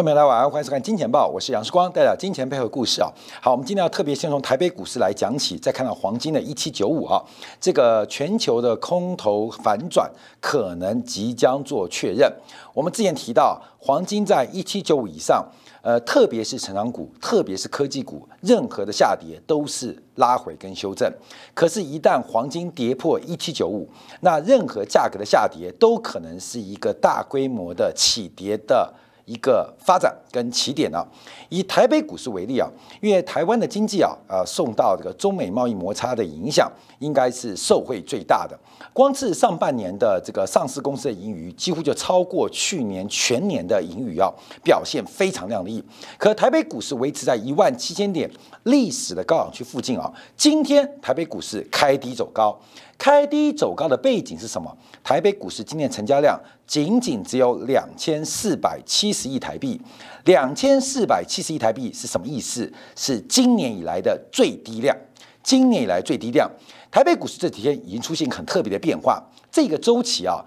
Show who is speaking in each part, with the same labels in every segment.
Speaker 1: 观众朋友大家晚上欢迎收看《金钱报》，我是杨世光，带来金钱配合故事啊。好，我们今天要特别先从台北股市来讲起，再看到黄金的一七九五啊，这个全球的空头反转可能即将做确认。我们之前提到，黄金在一七九五以上，呃，特别是成长股，特别是科技股，任何的下跌都是拉回跟修正。可是，一旦黄金跌破一七九五，那任何价格的下跌都可能是一个大规模的起跌的。一个发展跟起点呢？以台北股市为例啊，因为台湾的经济啊，呃，受到这个中美贸易摩擦的影响，应该是受惠最大的。光是上半年的这个上市公司的盈余，几乎就超过去年全年的盈余啊，表现非常亮丽。可台北股市维持在一万七千点历史的高档区附近啊，今天台北股市开低走高。开低走高的背景是什么？台北股市今年成交量仅仅只有两千四百七十亿台币，两千四百七十亿台币是什么意思？是今年以来的最低量。今年以来最低量，台北股市这几天已经出现很特别的变化。这个周期啊，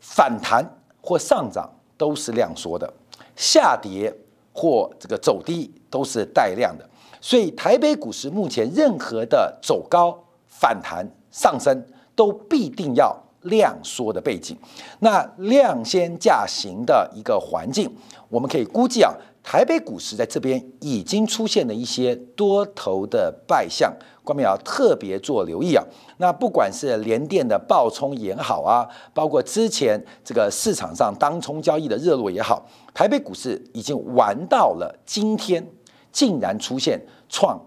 Speaker 1: 反弹或上涨都是量缩的，下跌或这个走低都是带量的。所以台北股市目前任何的走高反弹。上升都必定要量缩的背景，那量先价行的一个环境，我们可以估计啊，台北股市在这边已经出现了一些多头的败象，观众要特别做留意啊。那不管是连电的爆冲也好啊，包括之前这个市场上当冲交易的热络也好，台北股市已经玩到了今天，竟然出现创。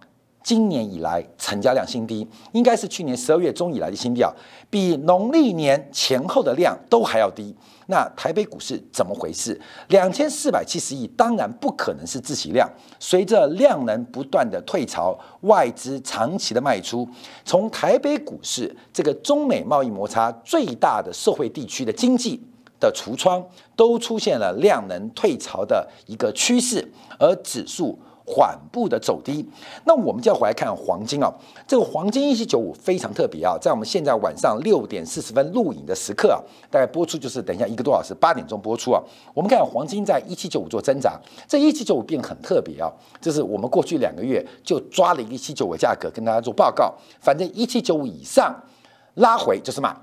Speaker 1: 今年以来成交量新低，应该是去年十二月中以来的新低啊，比农历年前后的量都还要低。那台北股市怎么回事？两千四百七十亿，当然不可能是自习量。随着量能不断的退潮，外资长期的卖出，从台北股市这个中美贸易摩擦最大的社会地区的经济的橱窗，都出现了量能退潮的一个趋势，而指数。缓步的走低，那我们就要回来看黄金啊。这个黄金一七九五非常特别啊，在我们现在晚上六点四十分录影的时刻啊，大概播出就是等一下一个多小时，八点钟播出啊。我们看黄金在一七九五做挣扎，这一七九五变很特别啊，就是我们过去两个月就抓了一个一七九五价格跟大家做报告，反正一七九五以上拉回就是卖，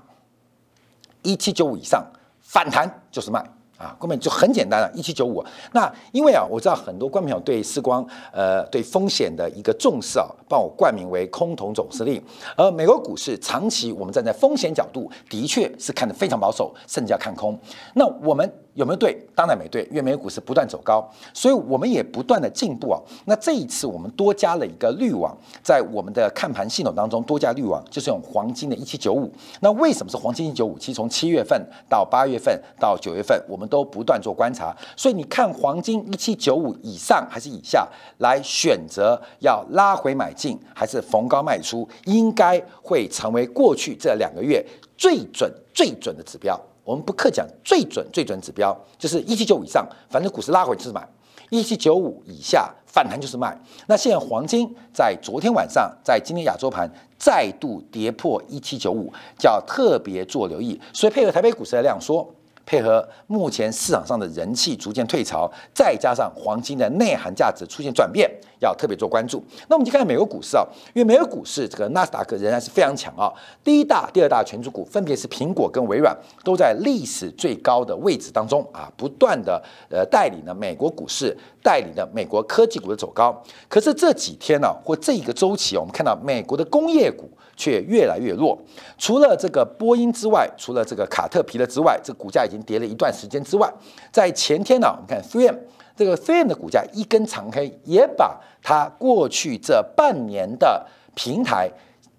Speaker 1: 一七九五以上反弹就是卖。啊，根本就很简单了，一七九五。那因为啊，我知道很多观众朋友对时光，呃，对风险的一个重视啊，帮我冠名为空头总司令。而美国股市长期我们站在风险角度，的确是看得非常保守，甚至要看空。那我们。有没有对？当然没对，因为美国股市不断走高，所以我们也不断的进步啊。那这一次我们多加了一个滤网，在我们的看盘系统当中多加滤网，就是用黄金的一七九五。那为什么是黄金一九五？其实从七月份到八月份到九月份，我们都不断做观察。所以你看黄金一七九五以上还是以下，来选择要拉回买进还是逢高卖出，应该会成为过去这两个月最准最准的指标。我们不客讲，最准最准指标就是一七九五以上，反正股市拉回就是买；一七九五以下反弹就是卖。那现在黄金在昨天晚上，在今天亚洲盘再度跌破一七九五，叫特别做留意。所以配合台北股市的量缩。配合目前市场上的人气逐渐退潮，再加上黄金的内涵价值出现转变，要特别做关注。那我们就看美国股市啊，因为美国股市这个纳斯达克仍然是非常强啊，第一大、第二大权重股分别是苹果跟微软，都在历史最高的位置当中啊，不断的呃带领了美国股市，带领了美国科技股的走高。可是这几天呢，或这一个周期，我们看到美国的工业股。却越来越弱。除了这个波音之外，除了这个卡特皮勒之外，这股价已经跌了一段时间之外，在前天呢，我们看 3M 这个 3M 的股价一根长黑，也把它过去这半年的平台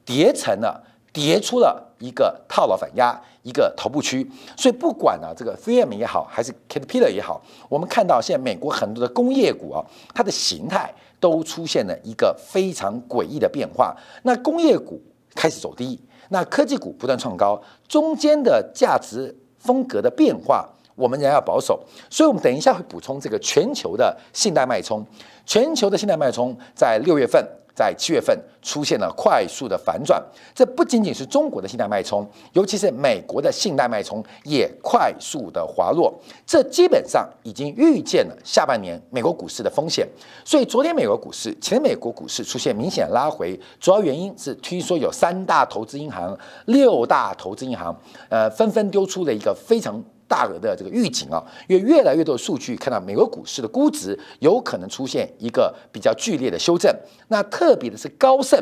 Speaker 1: 叠成了，叠出了一个套牢反压，一个头部区。所以不管呢，这个 3M 也好，还是 Caterpillar 也好，我们看到现在美国很多的工业股啊，它的形态都出现了一个非常诡异的变化。那工业股。开始走低，那科技股不断创高，中间的价值风格的变化，我们仍然要保守。所以，我们等一下会补充这个全球的信贷脉冲。全球的信贷脉冲在六月份在七月份出现了快速的反转。这不仅仅是中国的信贷脉冲，尤其是美国的信贷脉冲也快速的滑落。这基本上已经预见了下半年美国股市的风险。所以昨天美国股市，前美国股市出现明显拉回，主要原因是听说有三大投资银行、六大投资银行，呃，纷纷丢出了一个非常。大额的这个预警啊，因为越来越多的数据看到美国股市的估值有可能出现一个比较剧烈的修正。那特别的是高盛，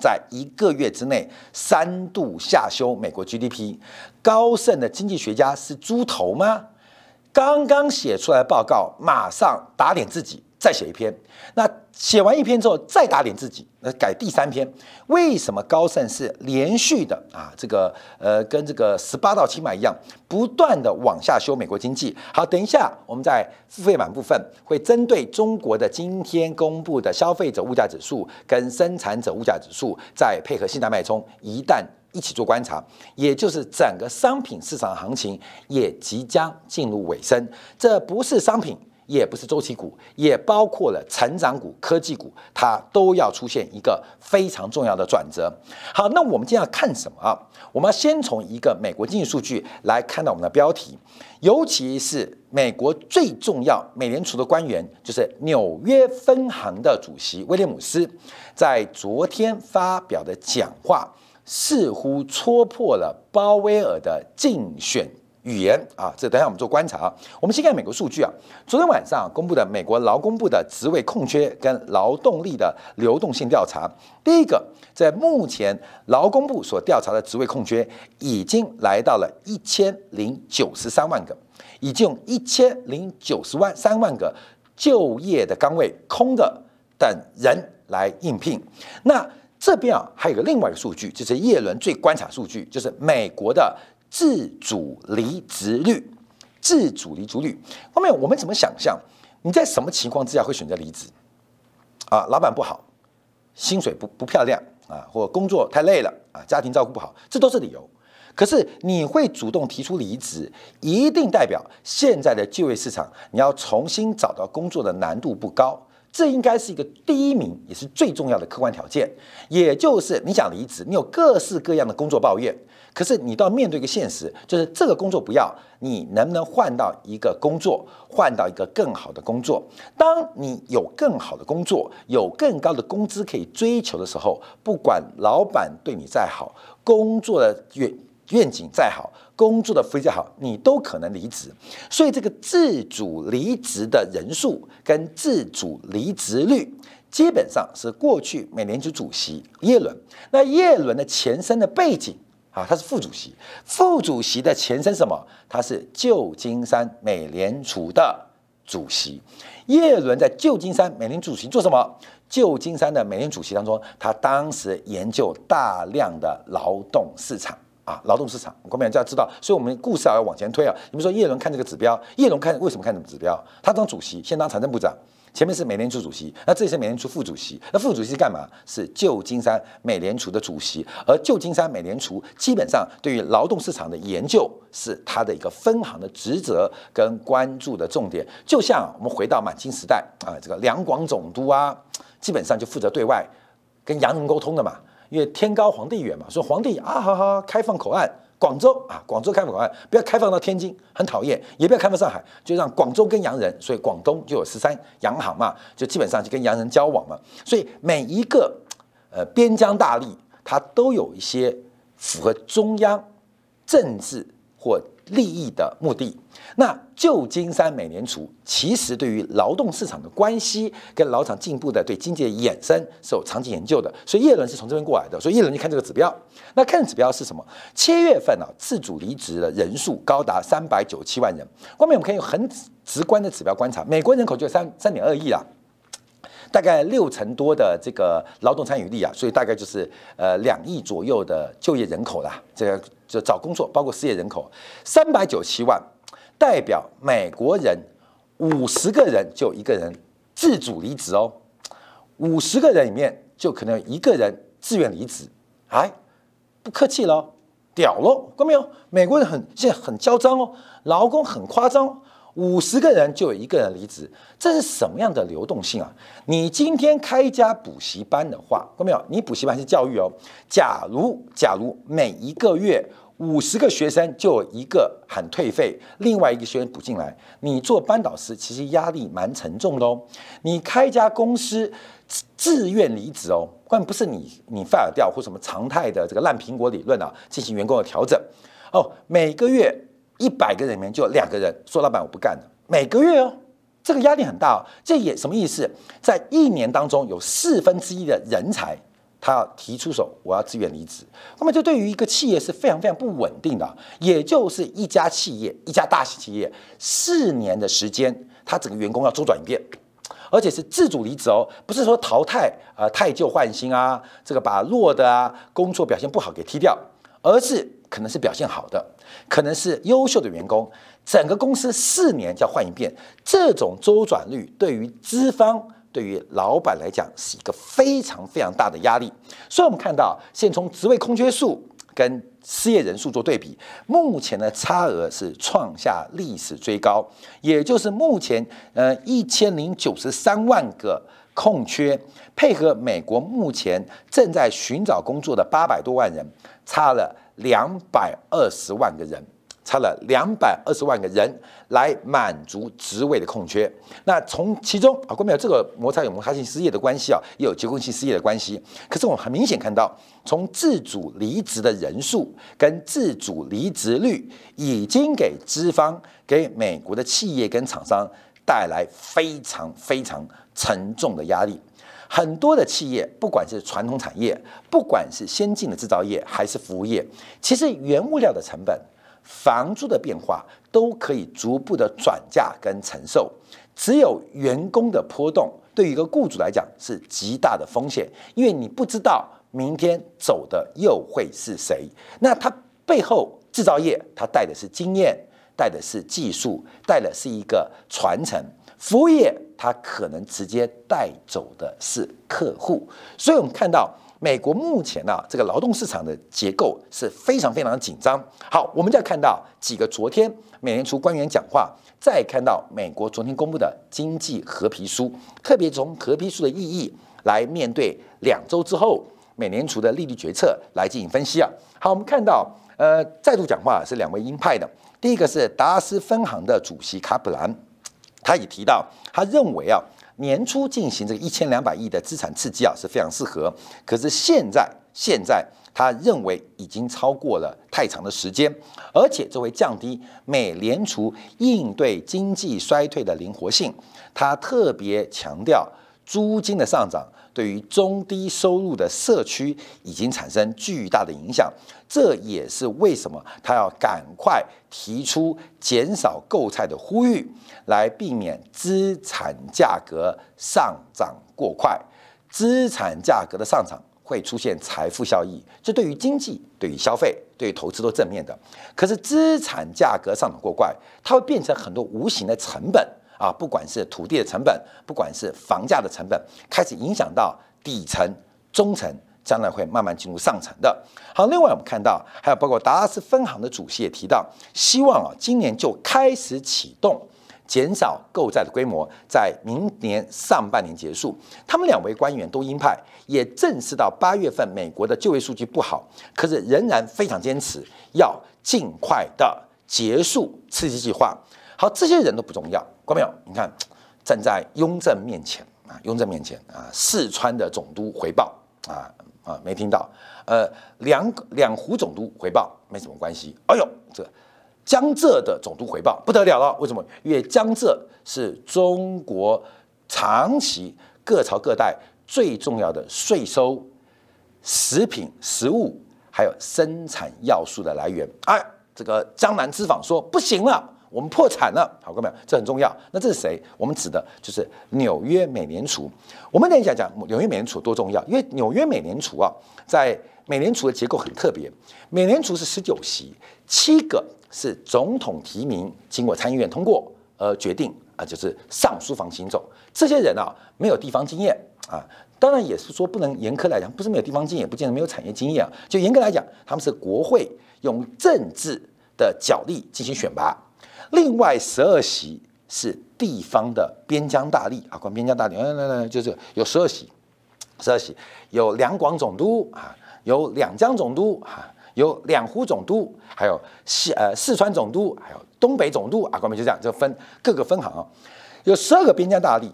Speaker 1: 在一个月之内三度下修美国 GDP。高盛的经济学家是猪头吗？刚刚写出来报告，马上打脸自己。再写一篇，那写完一篇之后再打脸自己，那改第三篇。为什么高盛是连续的啊？这个呃，跟这个十八到七买一样，不断的往下修美国经济。好，等一下我们在付费版部分会针对中国的今天公布的消费者物价指数跟生产者物价指数，再配合信贷脉冲，一旦一起做观察，也就是整个商品市场行情也即将进入尾声。这不是商品。也不是周期股，也包括了成长股、科技股，它都要出现一个非常重要的转折。好，那我们今天要看什么啊？我们要先从一个美国经济数据来看到我们的标题，尤其是美国最重要美联储的官员，就是纽约分行的主席威廉姆斯，在昨天发表的讲话，似乎戳破了鲍威尔的竞选。语言啊，这等下我们做观察。我们先看美国数据啊，昨天晚上公布的美国劳工部的职位空缺跟劳动力的流动性调查。第一个，在目前劳工部所调查的职位空缺已经来到了一千零九十三万个，已经一千零九十万三万个就业的岗位空的等人来应聘。那这边啊，还有个另外一个数据，就是叶伦最观察数据，就是美国的。自主离职率，自主离职率后面我们怎么想象？你在什么情况之下会选择离职？啊，老板不好，薪水不不漂亮啊，或工作太累了啊，家庭照顾不好，这都是理由。可是你会主动提出离职，一定代表现在的就业市场你要重新找到工作的难度不高。这应该是一个第一名，也是最重要的客观条件。也就是你想离职，你有各式各样的工作抱怨。可是你都要面对一个现实，就是这个工作不要，你能不能换到一个工作，换到一个更好的工作？当你有更好的工作，有更高的工资可以追求的时候，不管老板对你再好，工作的愿愿景再好，工作的福利再好，你都可能离职。所以这个自主离职的人数跟自主离职率，基本上是过去美联储主席耶伦。那耶伦的前身的背景。啊，他是副主席，副主席的前身什么？他是旧金山美联储的主席。耶伦在旧金山美联储主席做什么？旧金山的美联储主席当中，他当时研究大量的劳动市场啊，劳动市场，我们就要知道。所以，我们故事要往前推啊。你们说叶伦看这个指标，叶伦看为什么看这个指标？他当主席，先当财政部长。前面是美联储主席，那这里是美联储副主席。那副主席是干嘛？是旧金山美联储的主席。而旧金山美联储基本上对于劳动市场的研究是他的一个分行的职责跟关注的重点。就像我们回到满清时代啊，这个两广总督啊，基本上就负责对外跟洋人沟通的嘛，因为天高皇帝远嘛，说皇帝啊，哈哈开放口岸。广州啊，广州开放口岸，不要开放到天津，很讨厌；也不要开放上海，就让广州跟洋人，所以广东就有十三洋行嘛，就基本上就跟洋人交往嘛。所以每一个呃边疆大吏，他都有一些符合中央政治或。利益的目的，那旧金山美联储其实对于劳动市场的关系跟劳场进步的对经济的衍生是有长期研究的，所以叶伦是从这边过来的，所以叶伦就看这个指标。那看指标是什么？七月份啊，自主离职的人数高达三百九十七万人。后面我们可以用很直观的指标观察，美国人口就三三点二亿啊，大概六成多的这个劳动参与率啊，所以大概就是呃两亿左右的就业人口啦，这个。就找工作，包括失业人口三百九七万，代表美国人五十个人就一个人自主离职哦，五十个人里面就可能有一个人自愿离职，哎，不客气喽，屌喽，看没有？美国人很现在很嚣张哦，劳工很夸张，五十个人就有一个人离职，这是什么样的流动性啊？你今天开一家补习班的话，看到没有？你补习班是教育哦。假如假如每一个月五十个学生就有一个喊退费，另外一个学生补进来，你做班导师其实压力蛮沉重的哦。你开一家公司自愿离职哦，关不是你你 fire 掉或什么常态的这个烂苹果理论啊，进行员工的调整哦，每个月。一百个人里面就两个人说：“老板，我不干了。”每个月哦，这个压力很大哦。这也什么意思？在一年当中有四分之一的人才，他要提出手，我要自愿离职。那么，这对于一个企业是非常非常不稳定的。也就是一家企业，一家大型企业，四年的时间，他整个员工要周转一遍，而且是自主离职哦，不是说淘汰啊，汰旧换新啊，这个把弱的啊，工作表现不好给踢掉，而是。可能是表现好的，可能是优秀的员工，整个公司四年就要换一遍，这种周转率对于资方、对于老板来讲是一个非常非常大的压力。所以，我们看到，现从职位空缺数跟失业人数做对比，目前的差额是创下历史最高，也就是目前呃一千零九十三万个空缺，配合美国目前正在寻找工作的八百多万人，差了。两百二十万个人，差了两百二十万个人来满足职位的空缺。那从其中啊，关没有这个摩擦有摩擦性失业的关系啊，也有结构性失业的关系。可是我们很明显看到，从自主离职的人数跟自主离职率，已经给资方、给美国的企业跟厂商带来非常非常沉重的压力。很多的企业，不管是传统产业，不管是先进的制造业，还是服务业，其实原物料的成本、房租的变化都可以逐步的转嫁跟承受。只有员工的波动，对于一个雇主来讲是极大的风险，因为你不知道明天走的又会是谁。那它背后制造业，它带的是经验，带的是技术，带的是一个传承。服务业它可能直接带走的是客户，所以我们看到美国目前呢这个劳动市场的结构是非常非常紧张。好，我们再看到几个昨天美联储官员讲话，再看到美国昨天公布的经济合皮书，特别从合皮书的意义来面对两周之后美联储的利率决策来进行分析啊。好，我们看到呃再度讲话是两位鹰派的，第一个是达拉斯分行的主席卡普兰。他也提到，他认为啊，年初进行这个一千两百亿的资产刺激啊是非常适合。可是现在，现在他认为已经超过了太长的时间，而且这会降低美联储应对经济衰退的灵活性。他特别强调，租金的上涨。对于中低收入的社区已经产生巨大的影响，这也是为什么他要赶快提出减少购菜的呼吁，来避免资产价格上涨过快。资产价格的上涨会出现财富效益，这对于经济、对于消费、对于投资都正面的。可是资产价格上涨过快，它会变成很多无形的成本。啊，不管是土地的成本，不管是房价的成本，开始影响到底层、中层，将来会慢慢进入上层的。好，另外我们看到，还有包括达拉斯分行的主席也提到，希望啊，今年就开始启动减少购债的规模，在明年上半年结束。他们两位官员都鹰派，也正视到八月份美国的就业数据不好，可是仍然非常坚持要尽快的结束刺激计划。好，这些人都不重要。过没有？你看，站在雍正面前啊，雍正面前啊，四川的总督回报啊啊，没听到。呃，两两湖总督回报没什么关系。哎呦，这江浙的总督回报不得了了。为什么？因为江浙是中国长期各朝各代最重要的税收、食品、食物还有生产要素的来源。哎，这个江南织坊说不行了。我们破产了，好，各位，这很重要。那这是谁？我们指的就是纽约美联储。我们等一下讲纽约美联储多重要，因为纽约美联储啊，在美联储的结构很特别。美联储是十九席，七个是总统提名，经过参议院通过而决定啊，就是上书房行走。这些人啊，没有地方经验啊，当然也是说不能严苛来讲，不是没有地方经验，不见得没有产业经验啊。就严格来讲，他们是国会用政治的角力进行选拔。另外十二席是地方的边疆大吏啊，管边疆大吏，来来来就是有十二席，十二席有两广总督啊，有两江总督啊，有两湖总督，还有四呃四川总督，还有东北总督啊，官们就这样就分各个分行啊，有十二个边疆大吏，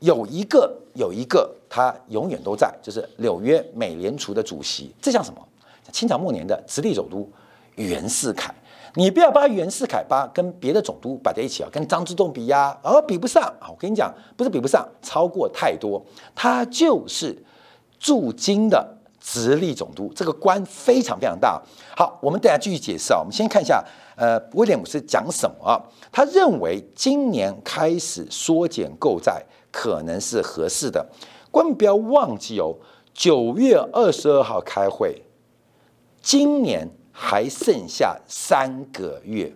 Speaker 1: 有一个有一个他永远都在，就是纽约美联储的主席，这像什么？清朝末年的直隶总督袁世凯。你不要把袁世凯把跟别的总督摆在一起啊，跟张之洞比呀，啊比不上啊！我跟你讲，不是比不上，超过太多。他就是驻京的直隶总督，这个官非常非常大。好，我们等下继续解释啊。我们先看一下，呃，威廉姆斯讲什么？他认为今年开始缩减购债可能是合适的。官们不要忘记哦，九月二十二号开会，今年。还剩下三个月，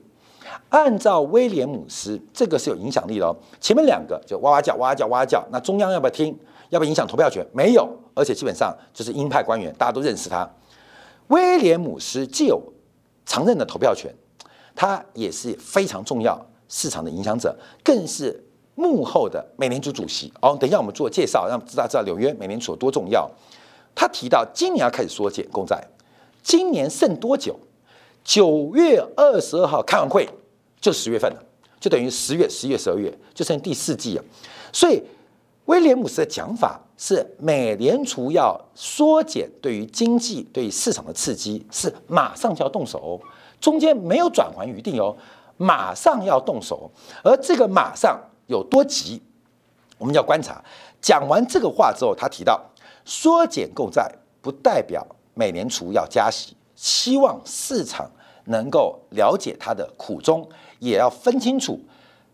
Speaker 1: 按照威廉姆斯，这个是有影响力的哦。前面两个就哇哇叫、哇哇叫、哇哇叫，那中央要不要听？要不要影响投票权？没有，而且基本上就是鹰派官员，大家都认识他。威廉姆斯既有常任的投票权，他也是非常重要市场的影响者，更是幕后的美联储主席。哦，等一下我们做介绍，让大家知道纽约美联储有多重要。他提到今年要开始缩减公债。今年剩多久？九月二十二号开完会就十月份了，就等于十月、十一月、十二月就剩第四季了。所以威廉姆斯的讲法是，美联储要缩减对于经济、对于市场的刺激，是马上就要动手，中间没有转圜余地哦，马上要动手。而这个马上有多急，我们要观察。讲完这个话之后，他提到缩减购债不代表。美联储要加息，希望市场能够了解它的苦衷，也要分清楚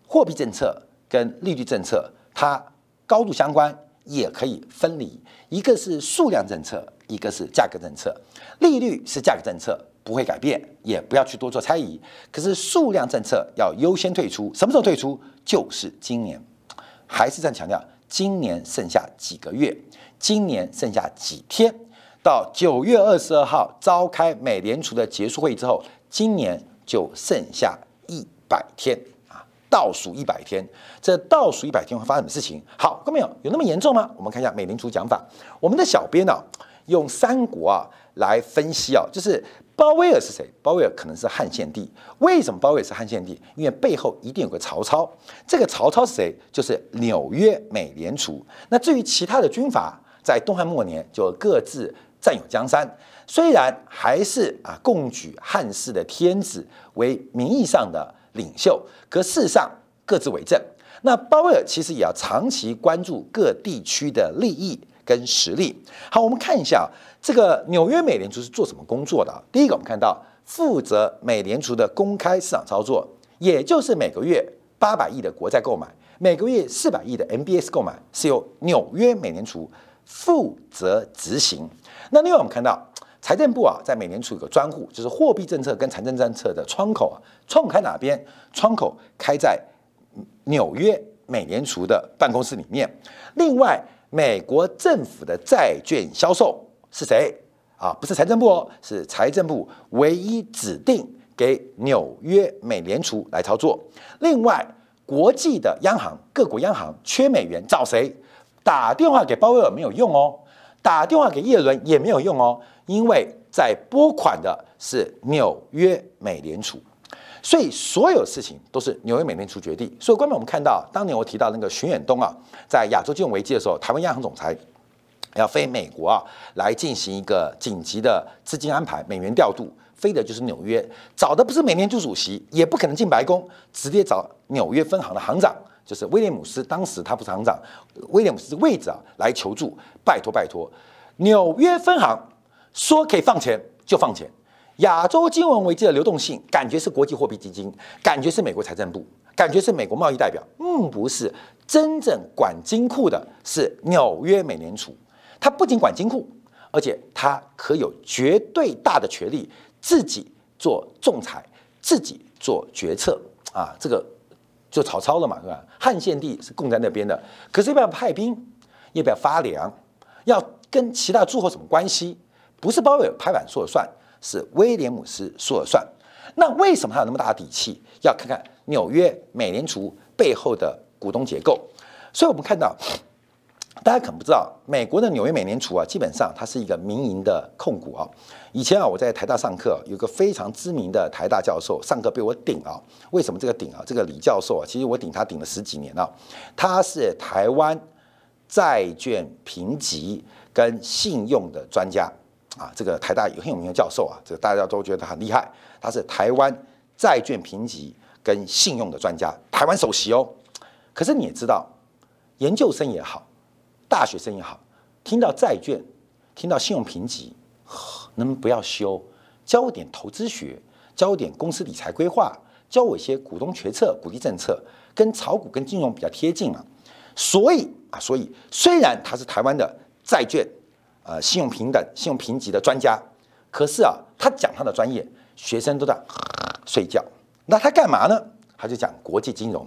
Speaker 1: 货币政策跟利率政策，它高度相关，也可以分离。一个是数量政策，一个是价格政策。利率是价格政策，不会改变，也不要去多做猜疑。可是数量政策要优先退出，什么时候退出？就是今年。还是在强调，今年剩下几个月，今年剩下几天。到九月二十二号召开美联储的结束会议之后，今年就剩下一百天，倒数一百天。这倒数一百天会发生什么事情？好，各位有有那么严重吗？我们看一下美联储讲法。我们的小编呢，用三国啊来分析啊，就是鲍威尔是谁？鲍威尔可能是汉献帝。为什么鲍威尔是汉献帝？因为背后一定有个曹操。这个曹操是谁？就是纽约美联储。那至于其他的军阀，在东汉末年就各自。占有江山，虽然还是啊共举汉室的天子为名义上的领袖，可事上各自为政。那鲍威尔其实也要长期关注各地区的利益跟实力。好，我们看一下这个纽约美联储是做什么工作的。第一个，我们看到负责美联储的公开市场操作，也就是每个月八百亿的国债购买，每个月四百亿的 MBS 购买，是由纽约美联储负责执行。那另外我们看到财政部啊，在美联储有个专户，就是货币政策跟财政政策的窗口啊，窗口开哪边？窗口开在纽约美联储的办公室里面。另外，美国政府的债券销售是谁啊？不是财政部哦，是财政部唯一指定给纽约美联储来操作。另外，国际的央行、各国央行缺美元找谁？打电话给鲍威尔没有用哦。打电话给叶伦也没有用哦，因为在拨款的是纽约美联储，所以所有事情都是纽约美联储决定。所以，关键我们看到，当年我提到那个徐远东啊，在亚洲金融危机的时候，台湾央行总裁要飞美国啊，来进行一个紧急的资金安排、美元调度，飞的就是纽约，找的不是美联储主席，也不可能进白宫，直接找纽约分行的行长。就是威廉姆斯，当时他不是行长，威廉姆斯位置啊，来求助，拜托拜托，纽约分行说可以放钱就放钱，亚洲金融危机的流动性感觉是国际货币基金，感觉是美国财政部，感觉是美国贸易代表，嗯，不是，真正管金库的是纽约美联储，它不仅管金库，而且它可有绝对大的权利自己做仲裁，自己做决策啊，这个。就曹操了嘛，是吧？汉献帝是供在那边的，可是要不要派兵？要不要发粮？要跟其他诸侯什么关系？不是鲍威尔拍板说了算，是威廉姆斯说了算。那为什么他有那么大的底气？要看看纽约美联储背后的股东结构。所以，我们看到。大家可能不知道，美国的纽约美联储啊，基本上它是一个民营的控股啊。以前啊，我在台大上课，有个非常知名的台大教授上课被我顶啊。为什么这个顶啊？这个李教授啊，其实我顶他顶了十几年了。他是台湾债券评级跟信用的专家啊。这个台大有很有名的教授啊，这个大家都觉得很厉害。他是台湾债券评级跟信用的专家，台湾首席哦。可是你也知道，研究生也好。大学生也好，听到债券，听到信用评级，能不能不要修？教我点投资学，教我点公司理财规划，教我一些股东决策、鼓励政策，跟炒股、跟金融比较贴近嘛。所以啊，所以虽然他是台湾的债券、呃信用平等、信用评级的专家，可是啊，他讲他的专业，学生都在睡觉。那他干嘛呢？他就讲国际金融。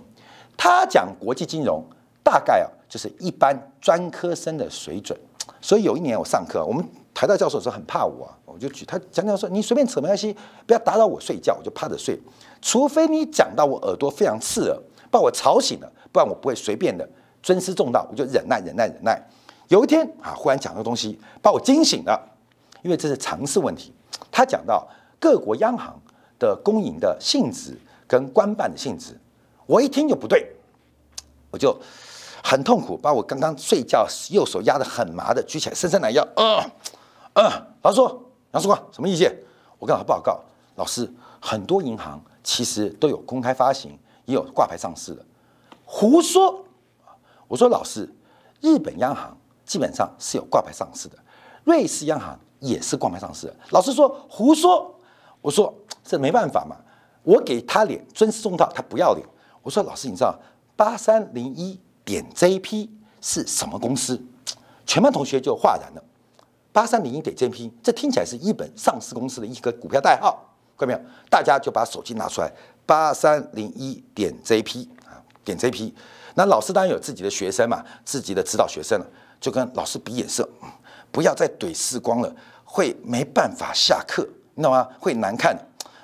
Speaker 1: 他讲国际金融，大概啊。就是一般专科生的水准，所以有一年我上课，我们台大教授说很怕我啊，我就举他讲讲说，你随便扯没关系，不要打扰我睡觉，我就趴着睡，除非你讲到我耳朵非常刺耳，把我吵醒了，不然我不会随便的尊师重道，我就忍耐忍耐忍耐。有一天啊，忽然讲个东西把我惊醒了，因为这是常识问题。他讲到各国央行的公营的性质跟官办的性质，我一听就不对，我就。很痛苦，把我刚刚睡觉右手压得很麻的举起来，伸伸懒腰，嗯嗯，老师说，杨叔光什么意见？我跟老师报告，老师，很多银行其实都有公开发行，也有挂牌上市的，胡说。我说老师，日本央行基本上是有挂牌上市的，瑞士央行也是挂牌上市的。老师说胡说，我说这没办法嘛，我给他脸，尊师重道，他不要脸。我说老师，你知道八三零一。点 JP 是什么公司？全班同学就哗然了。八三零一点 JP，这听起来是一本上市公司的一个股票代号，看到没有？大家就把手机拿出来，八三零一点 JP 啊，点 JP。那老师当然有自己的学生嘛，自己的指导学生了，就跟老师比眼色，不要再怼视光了，会没办法下课，你懂吗？会难看。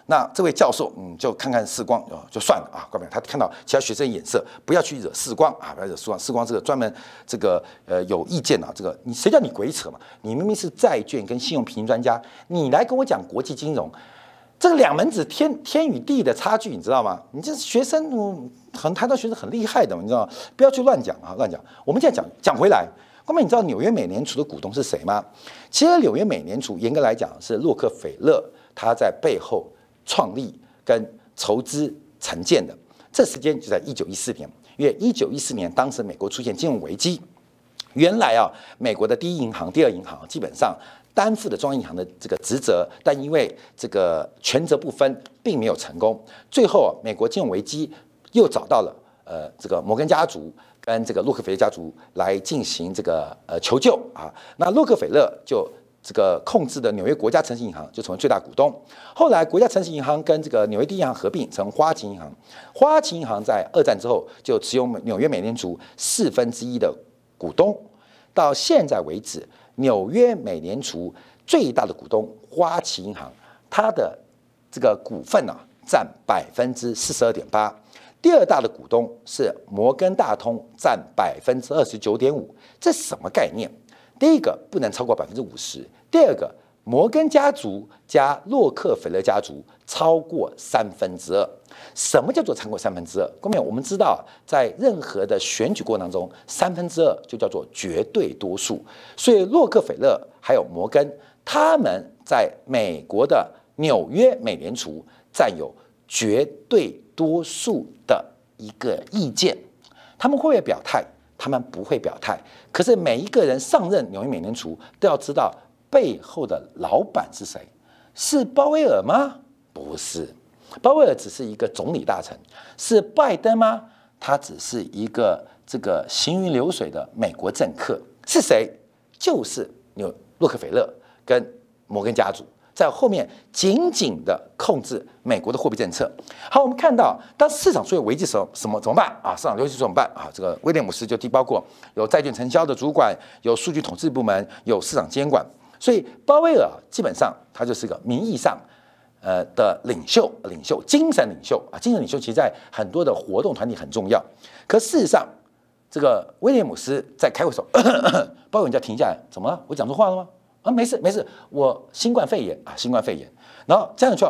Speaker 1: 那这位教授，嗯，就看看视光，哦，就算了啊，各位，他看到其他学生眼色，不要去惹视光啊，不要惹视光，视光这个专门这个呃有意见啊，这个你谁叫你鬼扯嘛？你明明是债券跟信用评级专家，你来跟我讲国际金融，这个两门子天天与地的差距，你知道吗？你这学生，嗯，很谈到学生很厉害的，你知道？不要去乱讲啊，乱讲。我们现在讲讲回来，各位，你知道纽约美联储的股东是谁吗？其实纽约美联储严格来讲是洛克菲勒他在背后。创立跟筹资承建的，这时间就在一九一四年，因为一九一四年当时美国出现金融危机，原来啊，美国的第一银行、第二银行基本上担负的中央银行的这个职责，但因为这个权责不分，并没有成功。最后啊，美国金融危机又找到了呃这个摩根家族跟这个洛克菲勒家族来进行这个呃求救啊，那洛克菲勒就。这个控制的纽约国家城市银行就成为最大股东。后来，国家城市银行跟这个纽约第一银行合并成花旗银行。花旗银行在二战之后就持有纽约美联储四分之一的股东。到现在为止，纽约美联储最大的股东花旗银行，它的这个股份呢占百分之四十二点八。第二大的股东是摩根大通，占百分之二十九点五。这什么概念？第一个不能超过百分之五十。第二个，摩根家族加洛克菲勒家族超过三分之二。什么叫做超过三分之二？各位，我们知道，在任何的选举过程当中，三分之二就叫做绝对多数。所以，洛克菲勒还有摩根，他们在美国的纽约美联储占有绝对多数的一个意见。他们会不会表态？他们不会表态。可是，每一个人上任纽约美联储都要知道。背后的老板是谁？是鲍威尔吗？不是，鲍威尔只是一个总理大臣。是拜登吗？他只是一个这个行云流水的美国政客。是谁？就是纽洛克菲勒跟摩根家族在后面紧紧的控制美国的货币政策。好，我们看到当市场出现危机时候，什么怎么办啊？市场危机怎么办啊？这个威廉姆斯就提包括有债券承销的主管，有数据统计部门，有市场监管。所以鲍威尔基本上他就是个名义上呃的领袖，领袖精神领袖啊，精神领袖其实在很多的活动团体很重要。可事实上，这个威廉姆斯在开会时候，鲍威尔叫停下来，怎么了？我讲错话了吗？啊，没事没事，我新冠肺炎啊，新冠肺炎。然后这样就，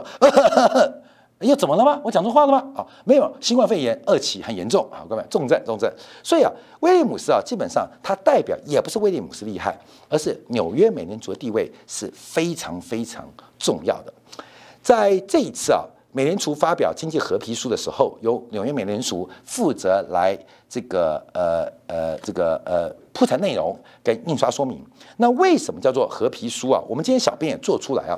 Speaker 1: 又怎么了吗？我讲错话了吗？啊，没有，新冠肺炎二期很严重啊，各位重症重症。所以啊，威廉姆斯啊，基本上他代表也不是威廉姆斯厉害，而是纽约美联储的地位是非常非常重要的。在这一次啊，美联储发表经济合皮书的时候，由纽约美联储负责来这个呃呃这个呃铺陈内容跟印刷说明。那为什么叫做合皮书啊？我们今天小编也做出来啊。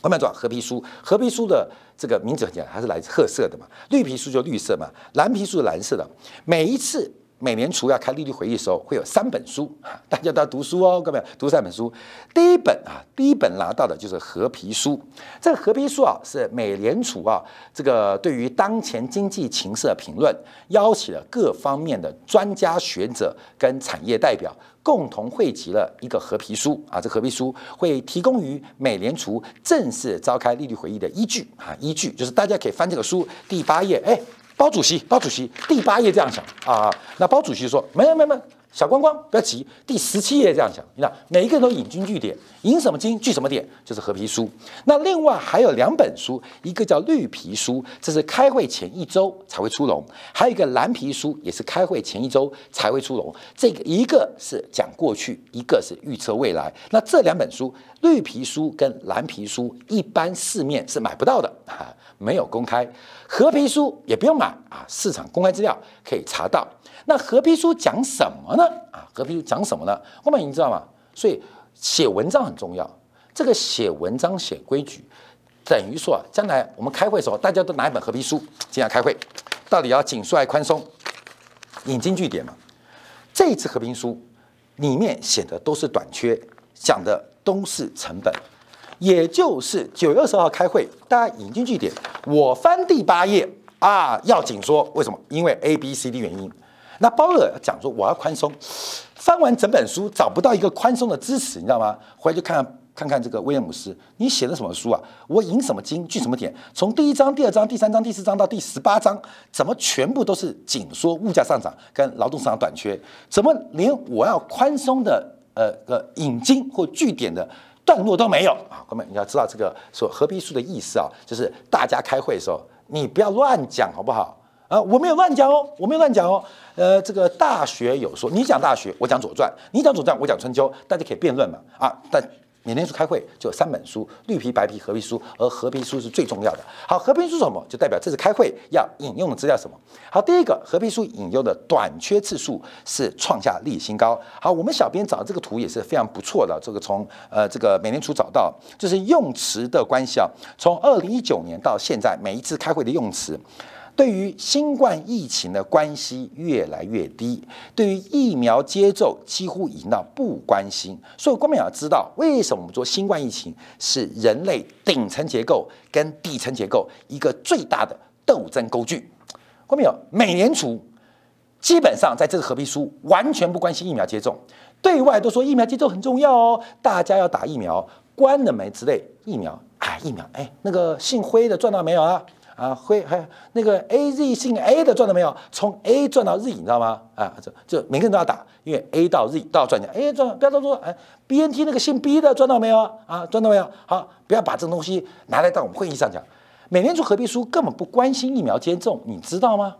Speaker 1: 后面讲合皮书，合皮书的这个名字很简单，它是来自褐色的嘛，绿皮书就绿色嘛，蓝皮书是蓝色的。每一次美联储要开利率会议的时候，会有三本书，大家都要读书哦，各位读三本书。第一本啊，第一本拿到的就是合皮书。这个合皮书啊，是美联储啊，这个对于当前经济情势的评论，邀请了各方面的专家学者跟产业代表。共同汇集了一个合皮书啊，这合皮书会提供于美联储正式召开利率会议的依据啊，依据就是大家可以翻这个书第八页，哎，包主席，包主席第八页这样想啊，那包主席说没有没有没有。小光光，不要急。第十七页这样讲，你看，每一个人都引经据典，引什么经，据什么典，就是和皮书。那另外还有两本书，一个叫绿皮书，这是开会前一周才会出笼；还有一个蓝皮书，也是开会前一周才会出笼。这个一个是讲过去，一个是预测未来。那这两本书，绿皮书跟蓝皮书，一般市面是买不到的啊，没有公开。和皮书也不用买啊，市场公开资料可以查到。那合批书讲什么呢？啊，合批书讲什么呢？后面你知道吗？所以写文章很重要。这个写文章写规矩，等于说啊，将来我们开会的时候，大家都拿一本合批书进来开会，到底要紧缩还宽松？引经据典嘛。这一次合批书里面写的都是短缺，讲的都是成本，也就是九月二十号开会，大家引经据典。我翻第八页啊，要紧缩，为什么？因为 A、B、C、D 原因。那鲍尔讲说我要宽松，翻完整本书找不到一个宽松的支持，你知道吗？回来就看看看看这个威廉姆斯，你写的什么书啊？我引什么经，据什么典？从第一章、第二章、第三章、第四章到第十八章，怎么全部都是紧缩物价上涨跟劳动市场短缺？怎么连我要宽松的呃个引经或据典的段落都没有啊？哥们，你要知道这个说合批书的意思啊，就是大家开会的时候，你不要乱讲，好不好？啊，我没有乱讲哦，我没有乱讲哦。呃，这个大学有说，你讲大学，我讲左传；你讲左传，我讲春秋，大家可以辩论嘛。啊，但每年书开会就三本书：绿皮、白皮、合皮书，而合皮书是最重要的。好，合皮书什么？就代表这次开会要引用的资料什么？好，第一个合皮书引用的短缺次数是创下历史新高。好，我们小编找这个图也是非常不错的。这个从呃这个美联储找到，就是用词的关系啊，从二零一九年到现在，每一次开会的用词。对于新冠疫情的关系越来越低，对于疫苗接种几乎已经到不关心，所以官民要知道，为什么我们说新冠疫情是人类顶层结构跟底层结构一个最大的斗争工具？官民有，美联储基本上在这个合批书完全不关心疫苗接种，对外都说疫苗接种很重要哦，大家要打疫苗，关了没之类，疫苗啊疫苗，哎，那个姓辉的赚到没有啊？啊，会还那个 A Z 姓 A 的赚到没有？从 A 赚到 Z，你知道吗？啊，这这每个人都要打，因为 A 到 Z 都要赚钱。哎，赚不要说说，哎，B N T 那个姓 B 的赚到没有啊？赚到没有？好，不要把这个东西拿来到我们会议上讲。美联储合并书根本不关心疫苗接种，你知道吗？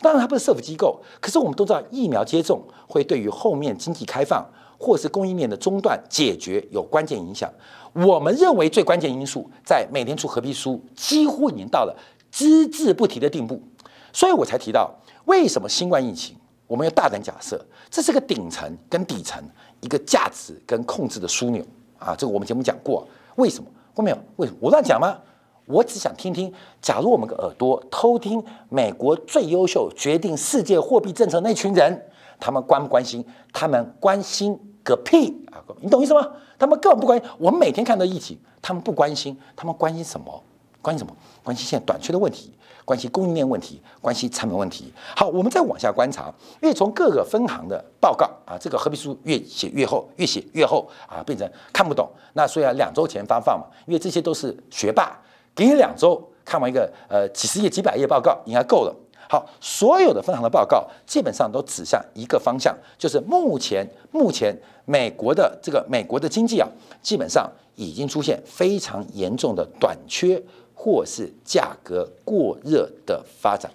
Speaker 1: 当然它不是社府机构，可是我们都知道疫苗接种会对于后面经济开放或是供应链的中断解决有关键影响。我们认为最关键因素在美联储合并书几乎已经到了。只字不提的定步，所以我才提到为什么新冠疫情，我们要大胆假设，这是个顶层跟底层一个价值跟控制的枢纽啊！这个我们节目讲过，为什么？过没有？为什么？我乱讲吗？我只想听听，假如我们个耳朵偷听美国最优秀决定世界货币政策那群人，他们关不关心？他们关心个屁啊！你懂意思吗？他们根本不关心。我们每天看到疫情，他们不关心，他们关心什么？关心什么？关心现在短缺的问题，关心供应链问题，关心成本问题。好，我们再往下观察，因为从各个分行的报告啊，这个合皮书越写越厚，越写越厚啊，变成看不懂。那所以啊，两周前发放嘛，因为这些都是学霸给你两周看完一个呃几十页、几百页报告应该够了。好，所有的分行的报告基本上都指向一个方向，就是目前目前美国的这个美国的经济啊，基本上已经出现非常严重的短缺或是价格过热的发展。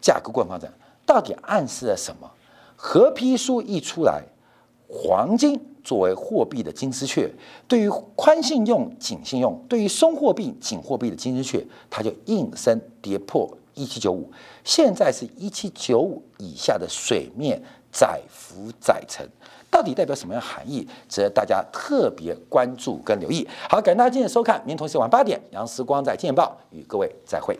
Speaker 1: 价格过热发展到底暗示了什么？合批书一出来，黄金作为货币的金丝雀，对于宽信用、紧信用，对于松货币、紧货币的金丝雀，它就应声跌破。一七九五，现在是一七九五以下的水面载浮载沉，到底代表什么样含义？值得大家特别关注跟留意。好，感谢大家今天收看，明天同时晚八点，杨时光在《见报》与各位再会。